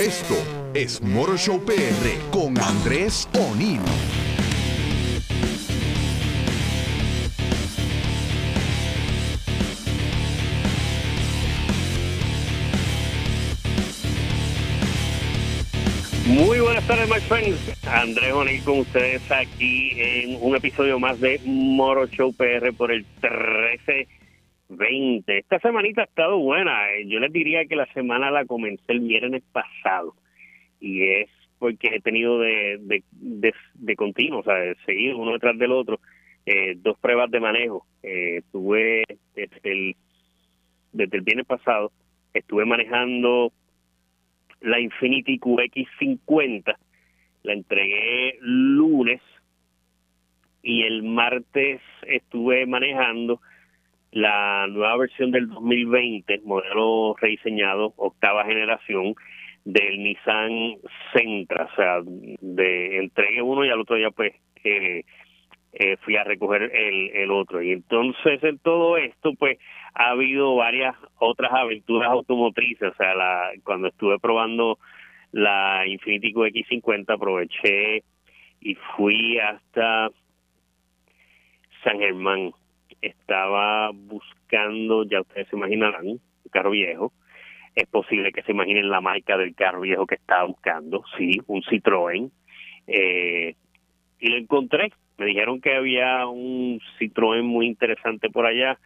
Esto es Motor Show PR con Andrés O'Neill. Muy buenas tardes, my friends. Andrés O'Neill con ustedes aquí en un episodio más de Moro Show PR por el 1320. Esta semanita ha estado buena. Eh, Yo les diría que la semana la comencé el viernes pasado. Y es porque he tenido de, de, de, continuo, o sea, de seguir uno detrás del otro, eh, dos pruebas de manejo. Eh, tuve desde el, desde el viernes pasado, estuve manejando la Infinity QX50 la entregué lunes y el martes estuve manejando la nueva versión del 2020, modelo rediseñado, octava generación del Nissan Sentra, o sea, de entregué uno y al otro día pues eh, eh, fui a recoger el, el otro. Y entonces en todo esto pues ha habido varias otras aventuras automotrices, o sea, la, cuando estuve probando la Infiniti QX50 aproveché y fui hasta San Germán. Estaba buscando, ya ustedes se imaginarán, un carro viejo. Es posible que se imaginen la marca del carro viejo que estaba buscando, sí, un Citroën. Eh, y lo encontré. Me dijeron que había un Citroën muy interesante por allá.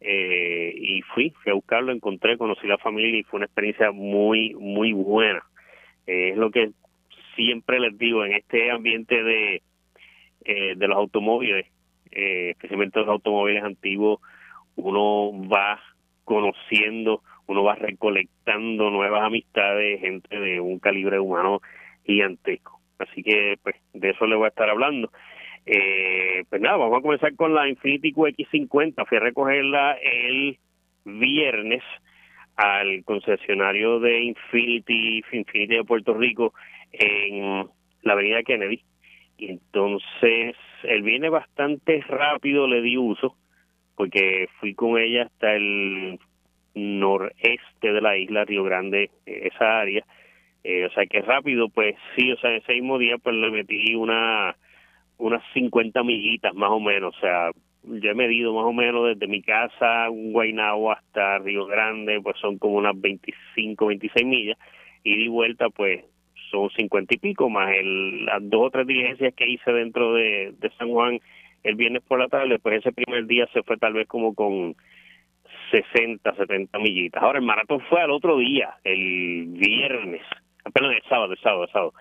Eh, y fui, fui a buscarlo, encontré, conocí la familia y fue una experiencia muy, muy buena. Eh, es lo que siempre les digo en este ambiente de, eh, de los automóviles, eh, especialmente los automóviles antiguos, uno va conociendo, uno va recolectando nuevas amistades, gente de un calibre humano gigantesco. Así que, pues, de eso le voy a estar hablando. Eh, pues nada, vamos a comenzar con la Infiniti QX50. Fui a recogerla el viernes al concesionario de Infinity, Infinity de Puerto Rico en la avenida Kennedy. Entonces él viene bastante rápido, le di uso, porque fui con ella hasta el noreste de la isla, Río Grande, esa área. Eh, o sea que rápido, pues sí, o sea, ese mismo día pues le metí una unas 50 millitas más o menos, o sea, yo he medido más o menos desde mi casa, Guaynabo hasta Río Grande, pues son como unas 25, 26 millas, y di vuelta pues son 50 y pico, más el, las dos o tres diligencias que hice dentro de, San Juan el viernes por la tarde, pues ese primer día se fue tal vez como con 60, 70 millitas. Ahora el maratón fue al otro día, el viernes, perdón, el sábado, el sábado, el sábado.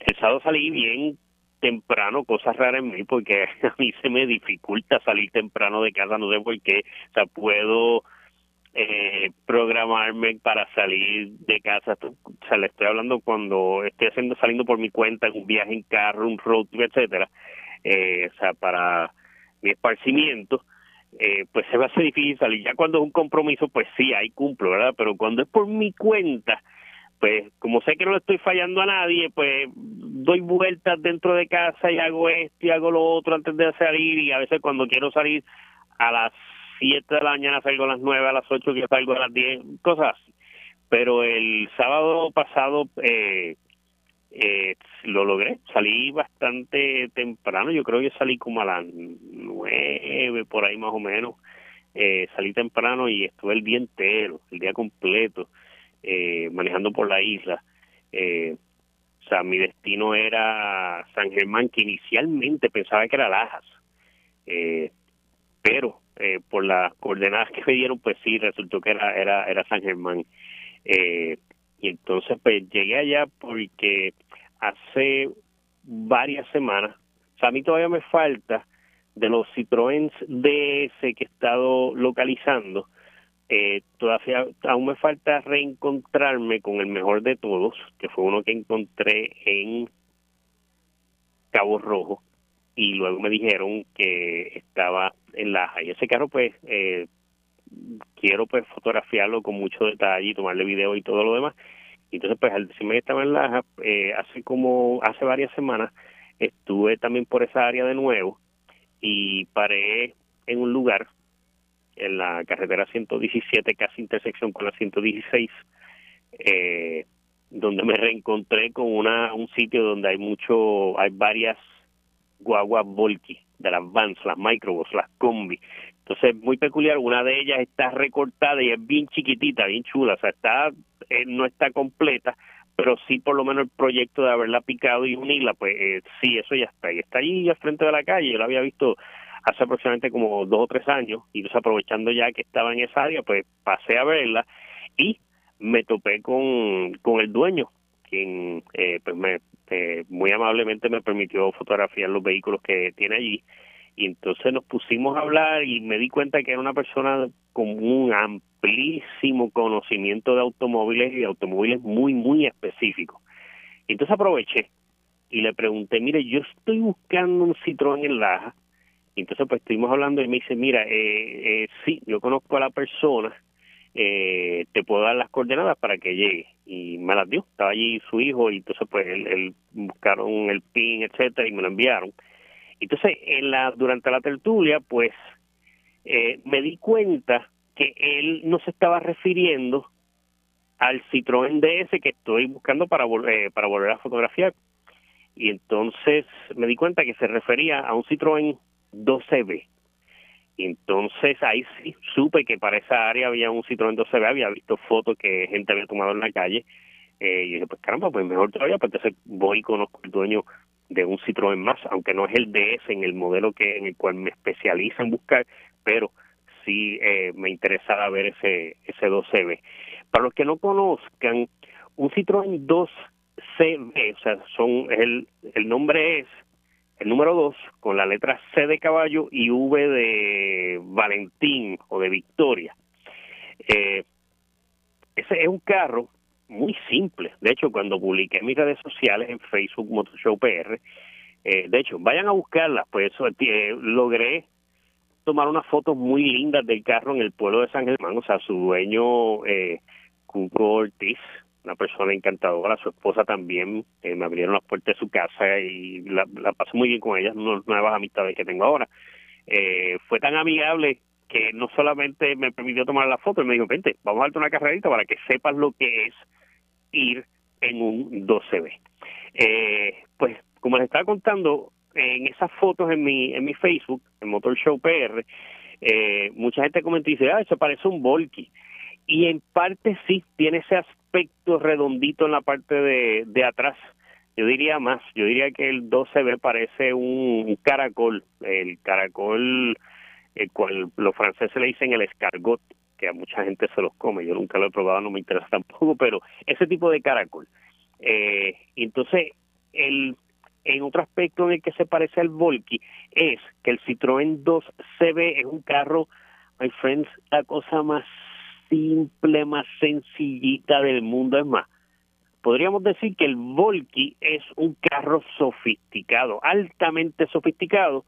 El sábado salí bien temprano, cosas raras en mí, porque a mí se me dificulta salir temprano de casa, no sé por qué, o sea, puedo eh, programarme para salir de casa, o sea, le estoy hablando cuando estoy haciendo, saliendo por mi cuenta en un viaje en carro, un road trip, etcétera, eh, o sea, para mi esparcimiento, eh, pues se me hace difícil salir, ya cuando es un compromiso, pues sí, ahí cumplo, ¿verdad? Pero cuando es por mi cuenta, pues como sé que no le estoy fallando a nadie, pues doy vueltas dentro de casa y hago esto y hago lo otro antes de salir y a veces cuando quiero salir a las 7 de la mañana salgo a las 9, a las 8 que salgo a las 10, cosas así. Pero el sábado pasado eh, eh, lo logré, salí bastante temprano, yo creo que salí como a las 9 por ahí más o menos, eh, salí temprano y estuve el día entero, el día completo eh, manejando por la isla. Eh, o sea, mi destino era San Germán, que inicialmente pensaba que era Lajas, eh, pero eh, por las coordenadas que me dieron, pues sí, resultó que era era, era San Germán. Eh, y entonces, pues llegué allá porque hace varias semanas, o sea, a mí todavía me falta de los Citroën DS que he estado localizando, eh, todavía aún me falta reencontrarme con el mejor de todos, que fue uno que encontré en Cabo Rojo y luego me dijeron que estaba en Laja y ese carro pues eh, quiero pues fotografiarlo con mucho detalle y tomarle video y todo lo demás. Entonces pues al decirme que estaba en Laja eh, hace como hace varias semanas estuve también por esa área de nuevo y paré en un lugar en la carretera 117, casi intersección con la 116, eh, donde me reencontré con una un sitio donde hay mucho, hay varias guaguas Volky, de las vans, las microbus, las combi. Entonces, muy peculiar, una de ellas está recortada y es bien chiquitita, bien chula, o sea, está, eh, no está completa, pero sí por lo menos el proyecto de haberla picado y unirla, pues eh, sí, eso ya está. Y está allí al frente de la calle, yo la había visto hace aproximadamente como dos o tres años, y entonces aprovechando ya que estaba en esa área, pues pasé a verla y me topé con, con el dueño, quien eh, pues me eh, muy amablemente me permitió fotografiar los vehículos que tiene allí. Y entonces nos pusimos a hablar y me di cuenta que era una persona con un amplísimo conocimiento de automóviles y automóviles muy muy específicos. Entonces aproveché y le pregunté mire yo estoy buscando un Citroën en Laja entonces pues estuvimos hablando y me dice mira eh, eh, sí yo conozco a la persona eh, te puedo dar las coordenadas para que llegue. Y me las dio, estaba allí su hijo y entonces pues él, buscaron el PIN, etcétera, y me lo enviaron. Entonces, en la, durante la tertulia, pues eh, me di cuenta que él no se estaba refiriendo al Citroën DS que estoy buscando para, eh, para volver a fotografiar. Y entonces me di cuenta que se refería a un Citroën 12B. Entonces ahí sí supe que para esa área había un Citroën 12B, había visto fotos que gente había tomado en la calle. Eh, y dije, pues caramba, pues mejor todavía, pues entonces voy y conozco el dueño de un Citroën más, aunque no es el DS en el modelo que en el cual me especializo en buscar, pero sí eh, me interesaba ver ese ese 12B. Para los que no conozcan, un Citroën 2CB, o sea, son el el nombre es el número 2 con la letra C de caballo y V de Valentín o de Victoria. Eh, ese es un carro muy simple. De hecho, cuando publiqué mis redes sociales en Facebook Motor Show PR, eh, de hecho, vayan a buscarlas, pues eh, logré tomar unas fotos muy lindas del carro en el pueblo de San Germán, o sea, su dueño, eh, Cuco Ortiz, una persona encantadora, su esposa también, eh, me abrieron las puertas de su casa y la, la pasé muy bien con ellas, nuevas amistades que tengo ahora. Eh, fue tan amigable que no solamente me permitió tomar la foto, me dijo, vente, vamos a darte una carrerita para que sepas lo que es ir en un 12B. Eh, pues como les estaba contando, en esas fotos en mi en mi Facebook, en Motor Show PR, eh, mucha gente comenta y dice, ah, eso parece un Volky. Y en parte sí, tiene ese aspecto redondito en la parte de, de atrás. Yo diría más, yo diría que el 12B parece un caracol, el caracol, el cual los franceses le dicen el escargot, que a mucha gente se los come, yo nunca lo he probado, no me interesa tampoco, pero ese tipo de caracol. Eh, entonces, el, en otro aspecto en el que se parece al Volky es que el Citroën 2CB es un carro, my friends, la cosa más simple, más sencillita del mundo. Es más, podríamos decir que el Volky es un carro sofisticado, altamente sofisticado,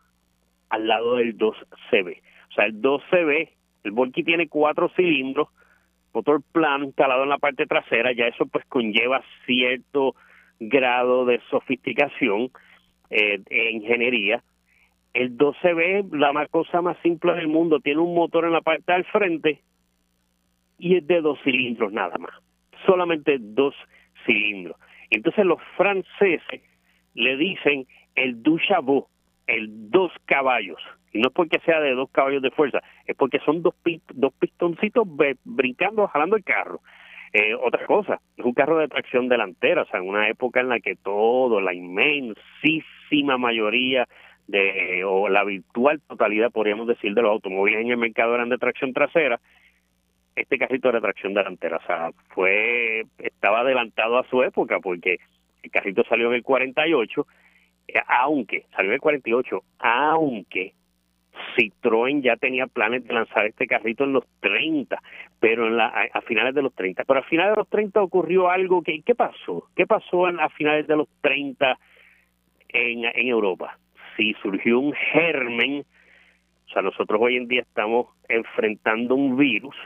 al lado del 2CB. O sea, el 2CB, el Volky tiene cuatro cilindros, motor plano instalado en la parte trasera, ya eso pues conlleva cierto grado de sofisticación eh, de ingeniería. El 12B, la cosa más simple del mundo, tiene un motor en la parte del frente y es de dos cilindros nada más, solamente dos cilindros. Entonces los franceses le dicen el Duchabot, el dos caballos, y no es porque sea de dos caballos de fuerza, es porque son dos, dos pistoncitos brincando, jalando el carro. Eh, otra cosa, es un carro de tracción delantera, o sea, en una época en la que todo, la inmensísima mayoría de, o la virtual totalidad, podríamos decir, de los automóviles en el mercado eran de tracción trasera, este carrito era tracción delantera, o sea, fue, estaba adelantado a su época porque el carrito salió en el 48, eh, aunque, salió en el 48, aunque Citroën ya tenía planes de lanzar este carrito en los 30, pero en la, a, finales de los 30. Pero a finales de los 30 ocurrió algo que, ¿qué pasó? ¿Qué pasó a finales de los 30 en, en Europa? Sí, surgió un germen, o sea, nosotros hoy en día estamos enfrentando un virus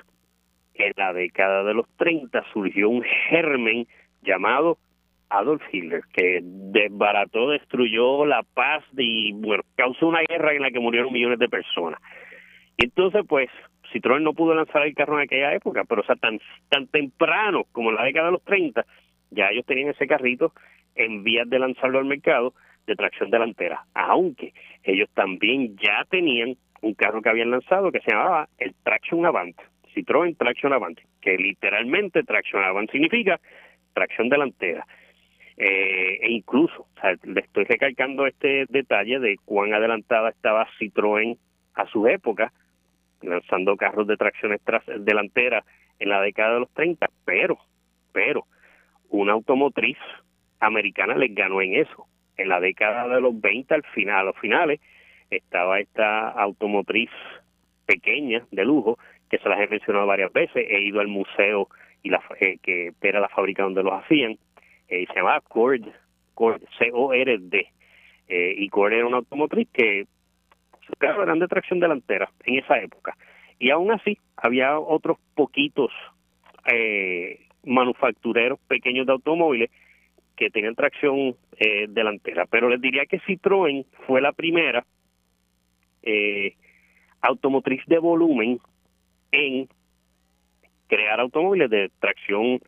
en la década de los 30 surgió un germen llamado Adolf Hitler, que desbarató, destruyó la paz y bueno, causó una guerra en la que murieron millones de personas. Y entonces, pues, Citroën no pudo lanzar el carro en aquella época, pero o sea, tan, tan temprano como en la década de los 30, ya ellos tenían ese carrito en vías de lanzarlo al mercado de tracción delantera, aunque ellos también ya tenían un carro que habían lanzado que se llamaba el Traction Avant, Citroën Traction Avant, que literalmente Traction Avant significa tracción delantera. Eh, e incluso, le estoy recalcando este detalle de cuán adelantada estaba Citroën a su época, lanzando carros de tracción delantera en la década de los 30, pero, pero, una automotriz americana les ganó en eso. En la década de los 20, al final, a los finales, estaba esta automotriz pequeña, de lujo, que se las he mencionado varias veces, he ido al museo y la, eh, que era la fábrica donde los hacían, eh, se llamaba Cord, C-O-R-D, eh, y Cord era una automotriz que sus carros eran de tracción delantera en esa época, y aún así había otros poquitos eh, manufactureros pequeños de automóviles que tenían tracción eh, delantera, pero les diría que Citroën fue la primera automotriz de volumen en crear automóviles de tracción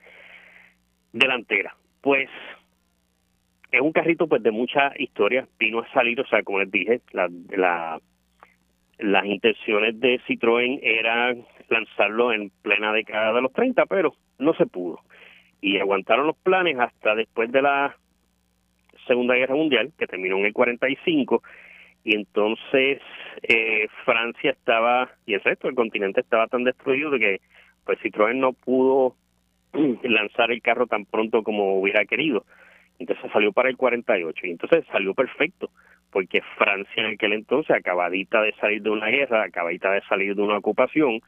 delantera. Pues es un carrito pues de mucha historia, vino a salir, o sea, como les dije, la, la las intenciones de Citroën eran lanzarlo en plena década de los 30, pero no se pudo. Y aguantaron los planes hasta después de la Segunda Guerra Mundial, que terminó en el 45, y entonces eh, Francia estaba, y el resto del continente estaba tan destruido de que pues Citroën no pudo lanzar el carro tan pronto como hubiera querido. Entonces salió para el 48 y entonces salió perfecto porque Francia en aquel entonces, acabadita de salir de una guerra, acabadita de salir de una ocupación,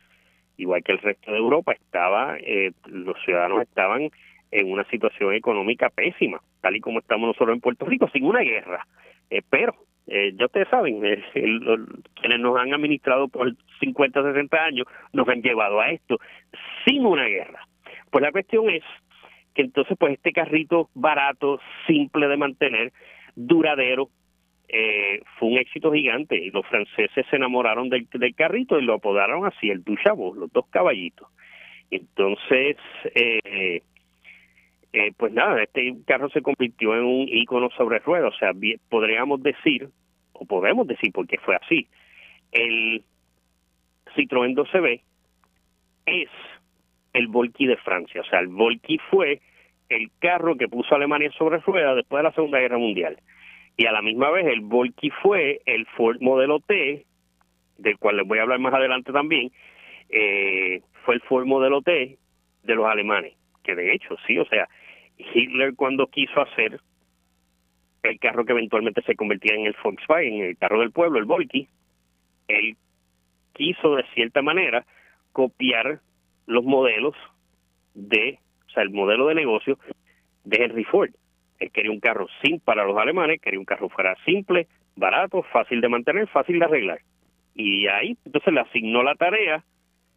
igual que el resto de Europa, estaba, eh, los ciudadanos estaban en una situación económica pésima, tal y como estamos nosotros en Puerto Rico, sin una guerra. Eh, pero, eh, ya ustedes saben, eh, quienes nos han administrado por 50, 60 años, nos han llevado a esto, sin una guerra. Pues la cuestión es que entonces, pues este carrito barato, simple de mantener, duradero, eh, fue un éxito gigante y los franceses se enamoraron del, carrito y lo apodaron así, el Duchabot, los dos caballitos. Entonces, eh, eh, pues nada, este carro se convirtió en un icono sobre ruedas, o sea, podríamos decir, o podemos decir porque fue así, el Citroën 12B es el Volky de Francia, o sea, el Volky fue el carro que puso Alemania sobre ruedas después de la Segunda Guerra Mundial. Y a la misma vez el Volky fue el Ford modelo T, del cual les voy a hablar más adelante también, eh, fue el Ford modelo T de los alemanes, que de hecho sí, o sea, Hitler cuando quiso hacer el carro que eventualmente se convertía en el Volkswagen, el carro del pueblo, el Volky, él quiso de cierta manera copiar los modelos de, o sea, el modelo de negocio de Henry Ford. Él quería un carro sin para los alemanes, quería un carro fuera simple, barato, fácil de mantener, fácil de arreglar. Y ahí entonces le asignó la tarea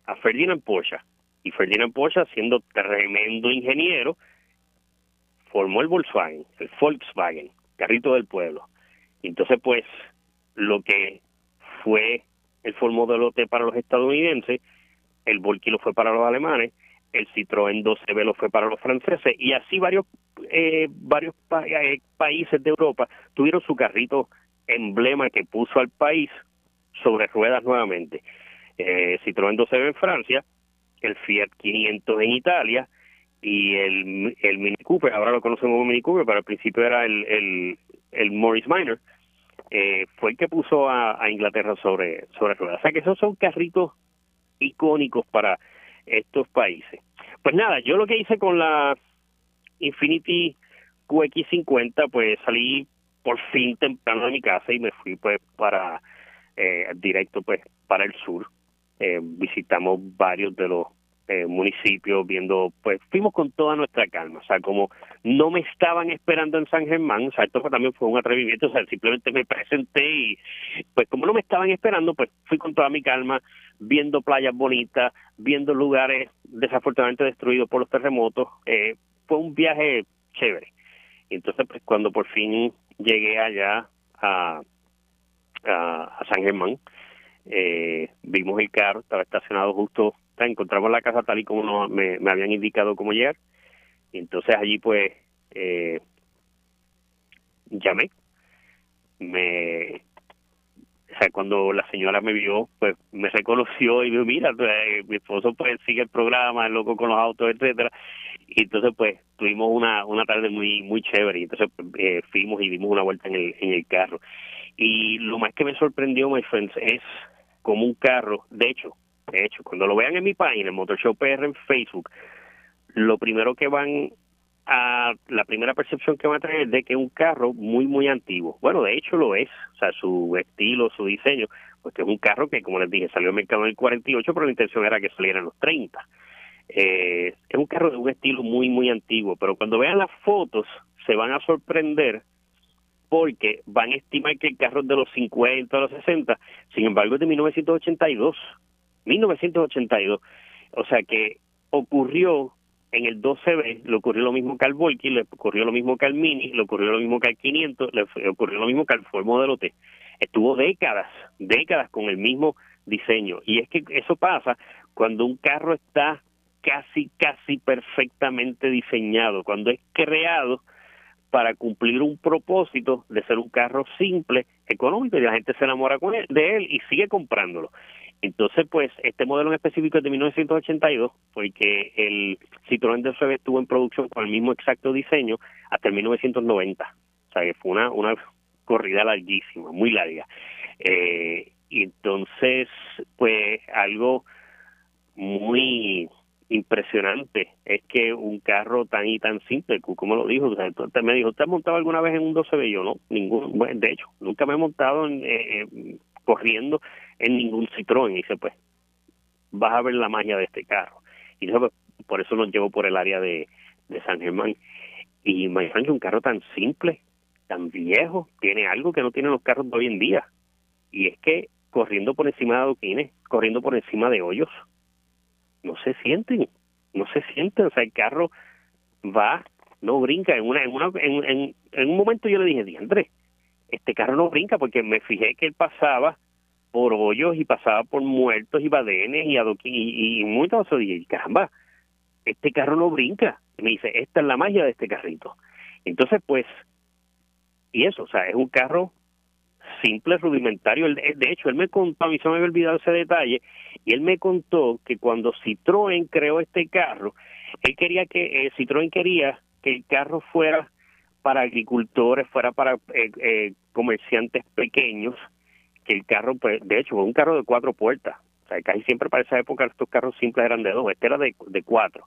a Ferdinand Porsche. Y Ferdinand Porsche, siendo tremendo ingeniero, formó el Volkswagen, el Volkswagen, carrito del pueblo. Entonces, pues, lo que fue el Ford Model T para los estadounidenses, el Volkswagen lo fue para los alemanes, el Citroën 12B lo fue para los franceses y así varios eh, varios eh, países de Europa tuvieron su carrito emblema que puso al país sobre ruedas nuevamente. Eh, Citroën 12B en Francia, el Fiat 500 en Italia y el, el Mini Cooper, ahora lo conocemos como Mini Cooper, pero al principio era el, el, Morris Minor, eh, fue el que puso a, a Inglaterra sobre, sobre ruedas. O sea que esos son carritos icónicos para estos países. Pues nada, yo lo que hice con la Infinity QX50, pues salí por fin temprano de mi casa y me fui pues para eh, directo pues para el sur. Eh, visitamos varios de los eh, municipios viendo, pues fuimos con toda nuestra calma, o sea, como no me estaban esperando en San Germán, o sea, esto también fue un atrevimiento, o sea, simplemente me presenté y pues como no me estaban esperando, pues fui con toda mi calma, viendo playas bonitas, viendo lugares desafortunadamente destruidos por los terremotos, eh, fue un viaje chévere. Entonces, pues cuando por fin llegué allá a, a, San Germán, eh, vimos el carro, estaba estacionado justo encontramos la casa tal y como me, habían indicado cómo llegar Y entonces allí pues eh, llamé, me o sea, cuando la señora me vio, pues me reconoció y me dijo, mira, eh, mi esposo pues sigue el programa, el loco con los autos, etcétera. Y entonces pues tuvimos una, una tarde muy muy chévere y entonces eh, fuimos y dimos una vuelta en el, en el carro. Y lo más que me sorprendió, my friends, es como un carro, de hecho, de hecho, cuando lo vean en mi página, en Motor Show PR en Facebook, lo primero que van a la primera percepción que van a tener de que es un carro muy, muy antiguo. Bueno, de hecho lo es, o sea, su estilo, su diseño, pues es un carro que, como les dije, salió al mercado en el 48, pero la intención era que saliera en los 30. Eh, es un carro de un estilo muy, muy antiguo, pero cuando vean las fotos se van a sorprender porque van a estimar que el carro es de los 50 o los 60, sin embargo es de 1982. 1982. O sea que ocurrió en el 12B le ocurrió lo mismo que al Volky, le ocurrió lo mismo que al Mini, le ocurrió lo mismo que al 500, le ocurrió lo mismo que al Ford Modelo T. Estuvo décadas, décadas con el mismo diseño. Y es que eso pasa cuando un carro está casi, casi perfectamente diseñado, cuando es creado para cumplir un propósito de ser un carro simple, económico, y la gente se enamora con él, de él y sigue comprándolo. Entonces, pues, este modelo en específico es de 1982, porque el Citroën DSV estuvo en producción con el mismo exacto diseño hasta el 1990. O sea, que fue una, una corrida larguísima, muy larga. Eh, y entonces, pues, algo muy impresionante es que un carro tan y tan simple, como lo dijo, usted me dijo, ¿usted ha montado alguna vez en un 12B? Yo no, ningún, de hecho, nunca me he montado en, eh, corriendo en ningún Citroën. Y dice, pues, vas a ver la magia de este carro. Y dice, pues, por eso nos llevo por el área de, San Germán. Y que un carro tan simple, tan viejo, tiene algo que no tienen los carros de hoy en día. Y es que corriendo por encima de adoquines, corriendo por encima de hoyos, no se sienten, no se sienten. O sea, el carro va, no brinca. En, una, en, una, en, en, un momento yo le dije, diantre, este carro no brinca porque me fijé que él pasaba por hoyos y pasaba por muertos y badenes y, y, y muchos y dije, caramba, este carro no brinca. Y me dice, esta es la magia de este carrito. Entonces, pues, y eso, o sea, es un carro simple, rudimentario. De hecho, él me contó, a mí se me había olvidado ese detalle, y él me contó que cuando Citroën creó este carro, él quería que, eh, Citroën quería que el carro fuera para agricultores, fuera para eh, eh, comerciantes pequeños, que el carro, pues, de hecho, fue un carro de cuatro puertas. O sea, casi siempre para esa época estos carros simples eran de dos, este era de, de cuatro.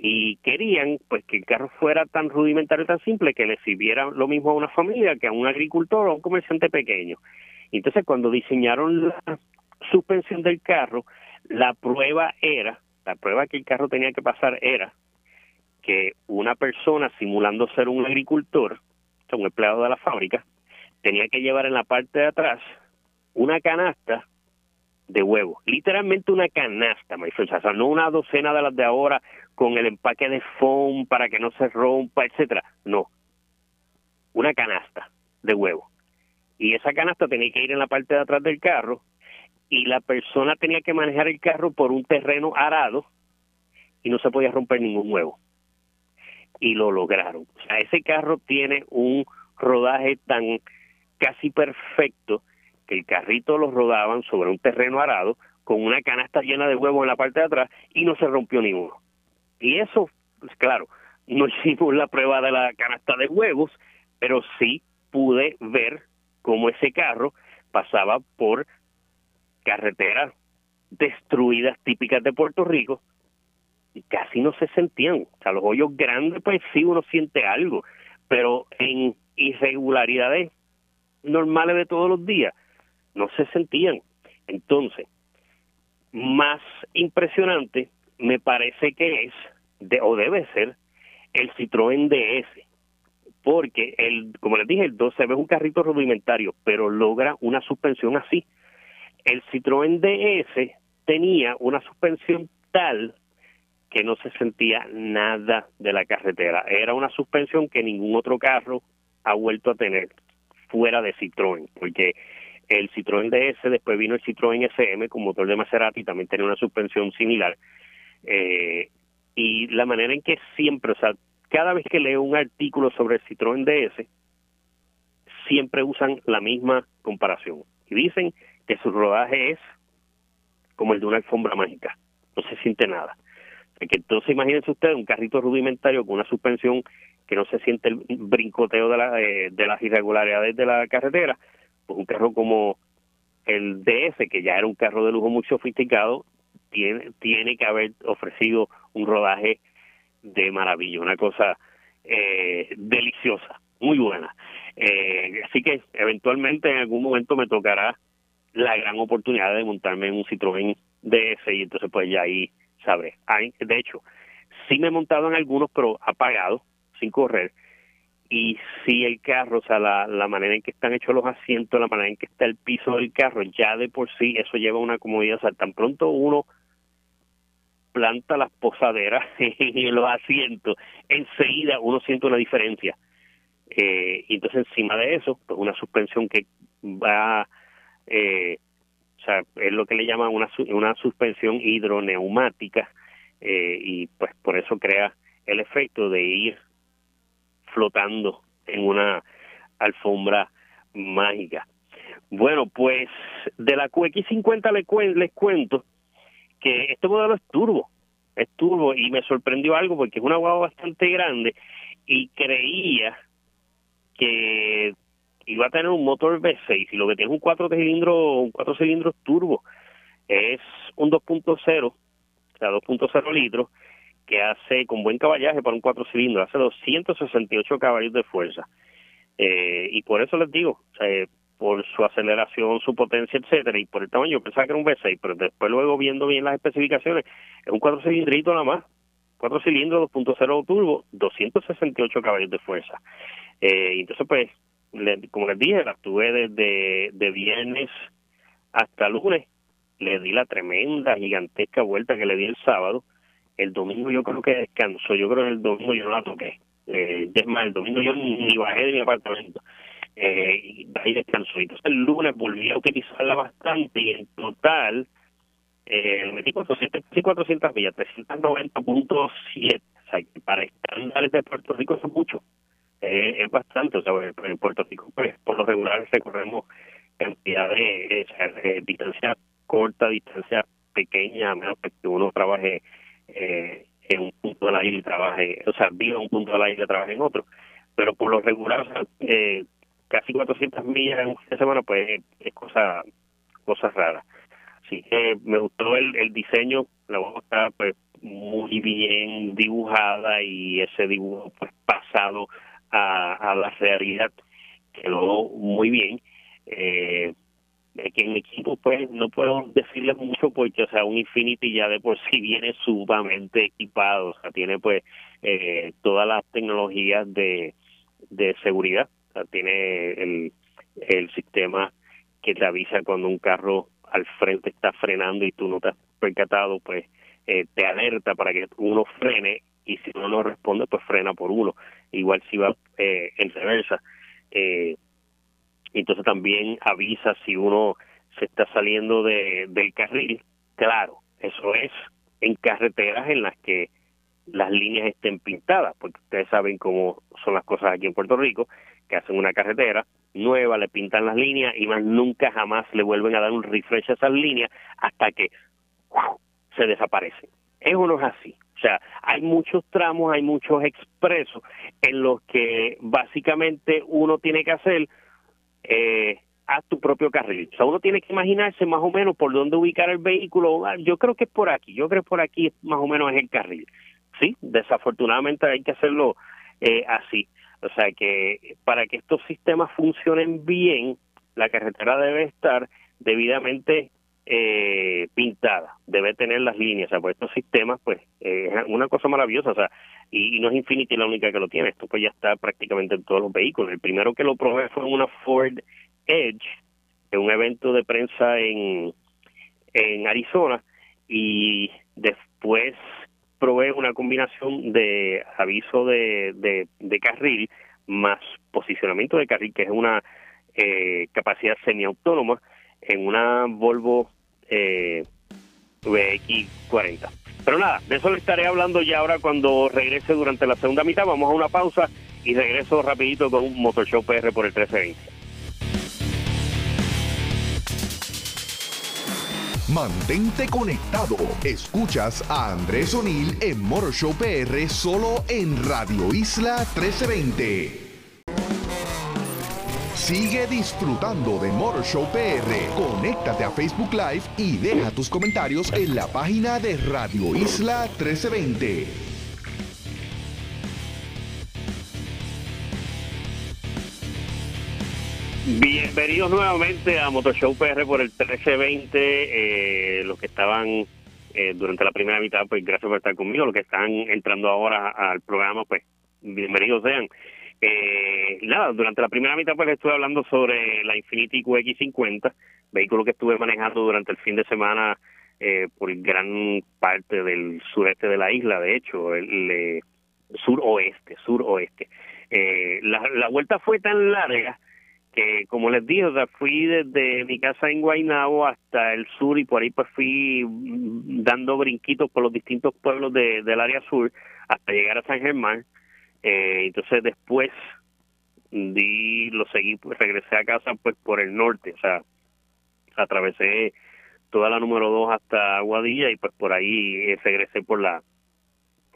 Y querían, pues, que el carro fuera tan rudimentario, tan simple, que le sirviera lo mismo a una familia que a un agricultor o a un comerciante pequeño. Entonces, cuando diseñaron la suspensión del carro, la prueba era, la prueba que el carro tenía que pasar era que una persona simulando ser un agricultor, un empleado de la fábrica, tenía que llevar en la parte de atrás una canasta de huevos, literalmente una canasta, no una docena de las de ahora con el empaque de foam para que no se rompa, etcétera, no, una canasta de huevos. Y esa canasta tenía que ir en la parte de atrás del carro y la persona tenía que manejar el carro por un terreno arado y no se podía romper ningún huevo y lo lograron. O sea, ese carro tiene un rodaje tan casi perfecto que el carrito lo rodaban sobre un terreno arado con una canasta llena de huevos en la parte de atrás y no se rompió ninguno. Y eso, pues claro, no hicimos la prueba de la canasta de huevos, pero sí pude ver cómo ese carro pasaba por carreteras destruidas típicas de Puerto Rico y casi no se sentían. O sea, los hoyos grandes, pues sí uno siente algo, pero en irregularidades normales de todos los días no se sentían. Entonces, más impresionante me parece que es, de, o debe ser, el Citroën DS. Porque, el, como les dije, el 12 es un carrito rudimentario, pero logra una suspensión así. El Citroën DS tenía una suspensión tal que no se sentía nada de la carretera. Era una suspensión que ningún otro carro ha vuelto a tener fuera de Citroën, porque el Citroën DS, después vino el Citroën SM con motor de Maserati, también tenía una suspensión similar. Eh, y la manera en que siempre, o sea, cada vez que leo un artículo sobre el Citroën DS, siempre usan la misma comparación y dicen que su rodaje es como el de una alfombra mágica, no se siente nada. Que entonces imagínense ustedes un carrito rudimentario con una suspensión que no se siente el brincoteo de, la, eh, de las irregularidades de la carretera, pues un carro como el DS, que ya era un carro de lujo muy sofisticado, tiene, tiene que haber ofrecido un rodaje de maravilla, una cosa eh, deliciosa, muy buena. Eh, así que eventualmente en algún momento me tocará la gran oportunidad de montarme en un Citroën DS y entonces pues ya ahí sabré. de hecho, sí me he montado en algunos, pero apagado, sin correr. Y si el carro, o sea, la, la manera en que están hechos los asientos, la manera en que está el piso del carro, ya de por sí eso lleva una comodidad. O sea, tan pronto uno planta las posaderas en los asientos, enseguida uno siente una diferencia. Eh, y entonces encima de eso, pues una suspensión que va, eh, o sea, es lo que le llaman una, una suspensión hidroneumática eh, y pues por eso crea el efecto de ir flotando en una alfombra mágica. Bueno, pues de la QX50 les, les cuento que este modelo es turbo, es turbo y me sorprendió algo porque es una guagua bastante grande y creía que iba a tener un motor V6 y lo que tiene es un cuatro cilindros, un cuatro cilindros turbo. Es un 2.0, o sea, 2.0 litros, que hace con buen caballaje para un cuatro cilindros, hace 268 caballos de fuerza. Eh, y por eso les digo, o sea, por su aceleración, su potencia, etcétera, y por el tamaño, pensaba que era un V6, pero después luego viendo bien las especificaciones, es un cuatro cilindrito nada más, cuatro cilindros, 2.0 turbo, 268 caballos de fuerza. Eh, entonces, pues, como les dije, la tuve desde de viernes hasta lunes, le di la tremenda, gigantesca vuelta que le di el sábado, el domingo yo creo que descansó, yo creo que el domingo yo no la toqué, eh, es más, el domingo yo ni bajé de mi apartamento, eh, y ahí descansó. Entonces el lunes volví a utilizarla bastante y en total eh, metí 400, 400 millas, 390.7. O sea, para estándares de Puerto Rico eso es mucho. Eh, es bastante. O sea, en Puerto Rico, pues, por lo regular recorremos cantidad de, distancia corta, distancia pequeña, a menos que uno trabaje eh, en un punto de la isla y trabaje, o sea, viva un punto de la isla y trabaje en otro. Pero por lo regular, o sea, eh, casi 400 millas en un fin de semana, pues es cosa, cosa rara. Así que me gustó el, el diseño, la voz está pues muy bien dibujada y ese dibujo pues pasado a, a la realidad quedó muy bien. Eh, que en equipo pues no puedo decirle mucho porque o sea un Infinity ya de por sí viene sumamente equipado o sea tiene pues eh, todas las tecnologías de, de seguridad tiene el, sistema que te avisa cuando un carro al frente está frenando y tú no te has percatado, pues eh, te alerta para que uno frene y si uno no responde, pues frena por uno. Igual si va eh, en reversa. Eh, entonces también avisa si uno se está saliendo de, del carril. Claro, eso es en carreteras en las que las líneas estén pintadas, porque ustedes saben cómo son las cosas aquí en Puerto Rico, que hacen una carretera nueva, le pintan las líneas y más nunca jamás le vuelven a dar un refresh a esas líneas hasta que se desaparecen. Eso no es así. O sea, hay muchos tramos, hay muchos expresos en los que básicamente uno tiene que hacer eh, a tu propio carril. O sea, uno tiene que imaginarse más o menos por dónde ubicar el vehículo. Yo creo que es por aquí, yo creo que por aquí más o menos es el carril. Sí, desafortunadamente hay que hacerlo eh, así. O sea que para que estos sistemas funcionen bien, la carretera debe estar debidamente eh, pintada, debe tener las líneas, o sea, pues estos sistemas, pues, eh, es una cosa maravillosa, o sea, y, no es Infinity la única que lo tiene, esto pues ya está prácticamente en todos los vehículos. El primero que lo probé fue una Ford Edge, en un evento de prensa en, en Arizona, y después provee una combinación de aviso de, de, carril más posicionamiento de carril, que es una eh, capacidad semiautónoma en una Volvo eh, VX40. Pero nada, de eso le estaré hablando ya ahora cuando regrese durante la segunda mitad. Vamos a una pausa y regreso rapidito con un Motor Show PR por el 1320. Mantente conectado. Escuchas a Andrés O'Neill en Motor Show PR solo en Radio Isla 1320. Sigue disfrutando de Motor Show PR. Conéctate a Facebook Live y deja tus comentarios en la página de Radio Isla 1320. Bienvenidos nuevamente a Motoshow PR por el 1320. Eh, los que estaban eh, durante la primera mitad, pues gracias por estar conmigo. Los que están entrando ahora al programa, pues bienvenidos sean. Eh, nada, durante la primera mitad, pues estuve hablando sobre la Infiniti QX50, vehículo que estuve manejando durante el fin de semana eh, por gran parte del sureste de la isla, de hecho, el, suroeste, suroeste. Eh, la, la vuelta fue tan larga que como les dije, o sea, fui desde mi casa en Guaynabo hasta el sur y por ahí pues fui dando brinquitos por los distintos pueblos de, del área sur hasta llegar a San Germán. Eh, entonces después di, lo seguí, pues regresé a casa pues por el norte, o sea, atravesé toda la número 2 hasta Aguadilla y pues por ahí eh, regresé por la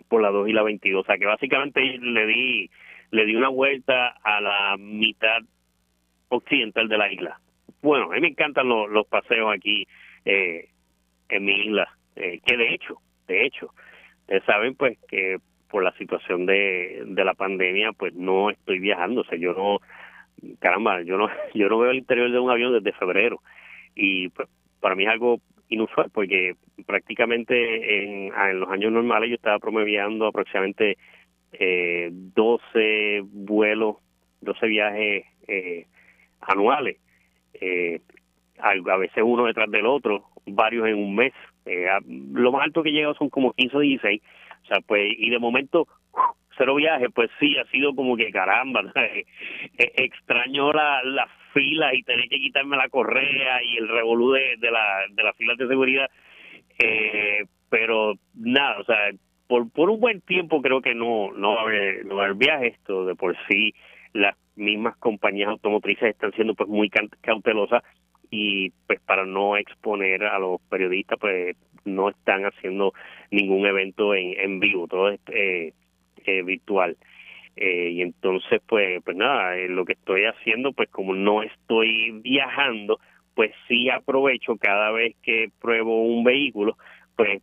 por la 2 y la 22, o sea que básicamente le di le di una vuelta a la mitad occidental de la isla. Bueno, a mí me encantan los, paseos aquí eh, en mi isla, eh, que de hecho, de hecho, saben pues que por la situación de, de la pandemia pues no estoy viajando, o sea, yo no, caramba, yo no, yo no veo el interior de un avión desde febrero y pues para mí es algo inusual porque prácticamente en, en los años normales yo estaba promediando aproximadamente eh, 12 vuelos, 12 viajes eh, anuales, eh, a, veces uno detrás del otro, varios en un mes. Eh, lo más alto que llega son como 15 o 16. O sea, pues, y de momento, cero viajes, pues sí, ha sido como que caramba, eh, extraño la, la fila y tener que quitarme la correa y el revolú de, la, de las filas de seguridad. Eh, pero nada, o sea, por, por un buen tiempo creo que no, no va a haber, no va a haber viajes, esto de por sí las mismas compañías automotrices están siendo pues muy cautelosas y pues para no exponer a los periodistas pues no están haciendo ningún evento en, en vivo todo es eh, eh, virtual. Eh, y entonces pues pues nada eh, lo que estoy haciendo pues como no estoy viajando pues sí aprovecho cada vez que pruebo un vehículo pues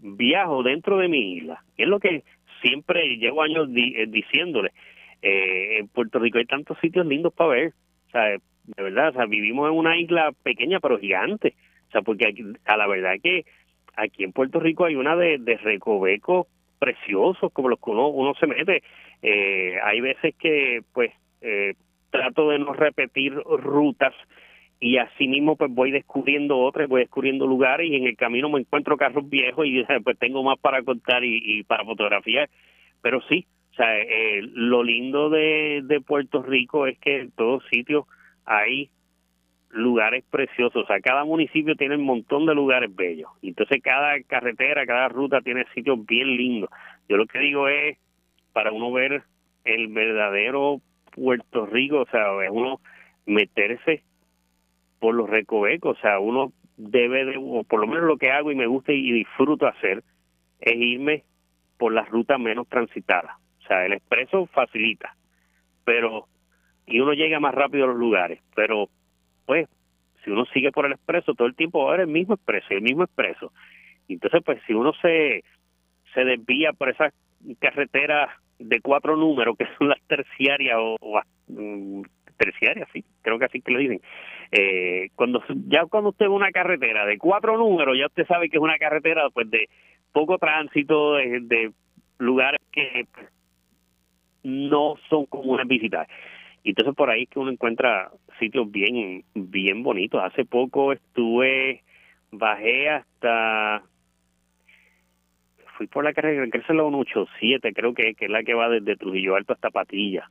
viajo dentro de mi isla. Y es lo que siempre llevo años eh, diciéndole eh, en Puerto Rico hay tantos sitios lindos para ver, o sea, de verdad, o sea, vivimos en una isla pequeña pero gigante, o sea, porque a la verdad que aquí en Puerto Rico hay una de, recovecos preciosos como los que uno, uno se mete, eh, hay veces que pues eh, trato de no repetir rutas y así mismo pues voy descubriendo otras, voy descubriendo lugares y en el camino me encuentro carros viejos y pues tengo más para contar y, para fotografiar, pero sí, sea, eh, lo lindo de, de Puerto Rico es que en todos sitios hay lugares preciosos. O sea, cada municipio tiene un montón de lugares bellos. Entonces, cada carretera, cada ruta tiene sitios bien lindos. Yo lo que digo es, para uno ver el verdadero Puerto Rico, o sea, es uno meterse por los recovecos. O sea, uno debe de, o por lo menos lo que hago y me gusta y disfruto hacer, es irme por las rutas menos transitadas sea, el expreso facilita, pero y uno llega más rápido a los lugares, pero pues si uno sigue por el expreso todo el tiempo va a haber el mismo expreso, el mismo expreso. Entonces, pues si uno se se desvía por esas carreteras de cuatro números que son las terciarias o, mm, terciarias, creo que así que lo dicen. Eh, cuando ya cuando usted ve una carretera de cuatro números, ya usted sabe que es una carretera pues de poco tránsito, de, de lugares que pues, no son comunes visitar. Y entonces por ahí es que uno encuentra sitios bien, bien bonitos. Hace poco estuve, bajé hasta, fui por la carrera, que es la 187, creo que, que es la que va desde Trujillo Alto hasta Patilla.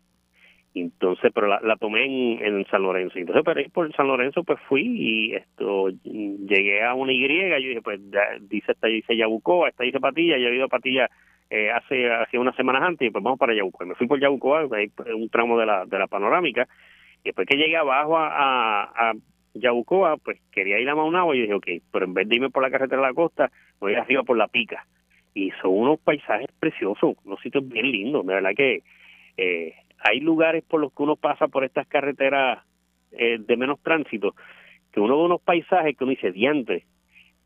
entonces pero la, tomé en, en, San Lorenzo entonces pero por San Lorenzo pues fui y esto llegué a una Y yo dije pues dice esta dice Yabucoa esta dice Patilla yo he ido a Patilla eh, hace hace unas semanas antes y pues vamos para Yabucoa me fui por Yabucoa hay un tramo de la de la panorámica. Y después que llegué abajo a, a, a Yabucoa pues quería ir a Maunabo y dije ok pero en vez de irme por la carretera de la costa voy arriba por la pica. Y son unos paisajes preciosos unos sitios bien lindos de verdad que eh, hay lugares por los que uno pasa por estas carreteras eh, de menos tránsito, que uno ve unos paisajes que uno dice, diante,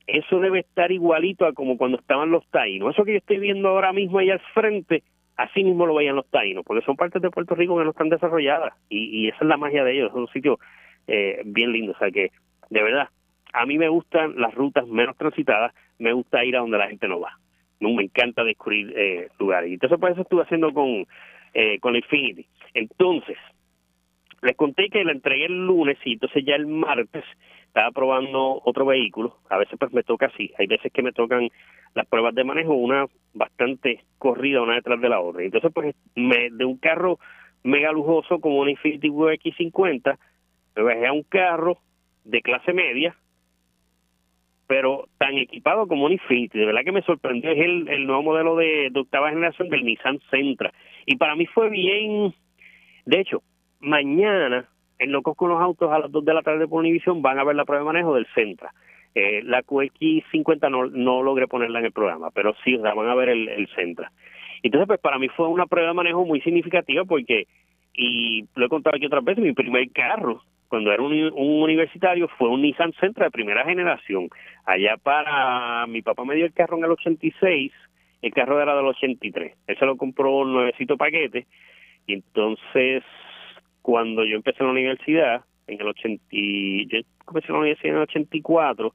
eso debe estar igualito a como cuando estaban los taínos. Eso que yo estoy viendo ahora mismo ahí al frente, así mismo lo veían los taínos, porque son partes de Puerto Rico que no están desarrolladas y, esa es la magia de ellos, son sitios eh, bien lindos. O sea que, de verdad, a mí me gustan las rutas menos transitadas, me gusta ir a donde la gente no va. No, me encanta descubrir eh, lugares. Y entonces por eso estuve haciendo con eh, con Infinity. Entonces, les conté que la entregué el lunes y entonces ya el martes estaba probando otro vehículo. A veces pues me toca así. Hay veces que me tocan las pruebas de manejo, una bastante corrida una detrás de la otra. Entonces pues me, de un carro mega lujoso como un Infinity X50 me bajé a un carro de clase media pero tan equipado como un Infinity. De verdad que me sorprendió. Es el, el nuevo modelo de, de octava generación del Nissan Sentra. Y para mí fue bien. De hecho, mañana, en Locos con los Autos, a las 2 de la tarde por Univision, van a ver la prueba de manejo del Sentra. Eh, la QX50 no, no logré ponerla en el programa, pero sí, van a ver el, el Sentra. Entonces, pues para mí fue una prueba de manejo muy significativa porque, y lo he contado aquí otras veces, mi primer carro cuando era un, universitario fue un Nissan Sentra de primera generación. Allá para mi papá me dio el carro en el 86, el carro era del 83. Él se lo compró un nuevecito paquete y entonces cuando yo empecé en la universidad en el 80 yo empecé en la universidad en el 84,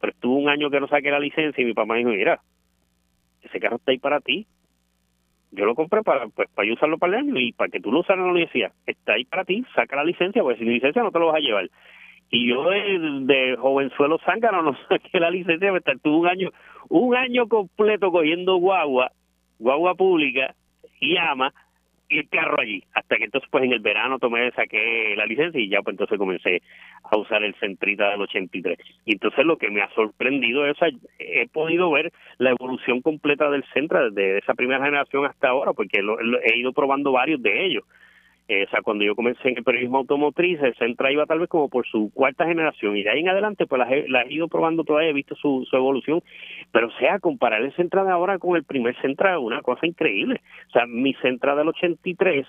pero estuve un año que no saqué la licencia y mi papá me dijo, "Mira, ese carro está ahí para ti, yo lo compré para pues para usarlo para el año y para que tú lo usaras en la universidad. Está ahí para ti, saca la licencia, porque sin licencia no te lo vas a llevar. Y yo de, de jovenzuelo zángano no saqué la licencia, pues, estuve un año, un año completo cogiendo guagua, guagua pública, y ama, el carro allí, hasta que entonces pues en el verano tomé, saqué la licencia y ya pues entonces comencé a usar el Centrita del 83. Y entonces lo que me ha sorprendido es, he podido ver la evolución completa del Centra desde esa primera generación hasta ahora, porque he ido probando varios de ellos. Eh, o sea, cuando yo comencé en el periodismo automotriz, el Centra iba tal vez como por su cuarta generación y de ahí en adelante pues la he, ido probando todavía, he visto su, evolución, pero o sea, comparar el Centra de ahora con el primer Centra una cosa increíble. O sea, mi Centra del 83,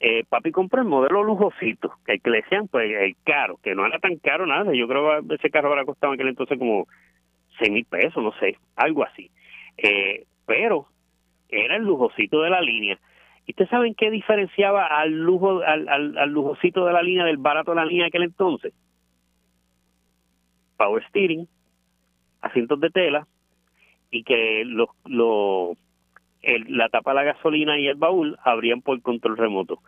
eh, papi compró el modelo lujosito, que, que le decían pues el caro, que no era tan caro nada, yo creo que ese carro habrá costado en aquel entonces como seis mil pesos, no sé, algo así. Eh, pero era el lujosito de la línea ¿Y ustedes saben qué diferenciaba al lujo, al, al, lujosito de la línea del barato de la línea de aquel entonces? Power steering, asientos de tela y que los, los, la tapa de la gasolina y el baúl abrían por control remoto.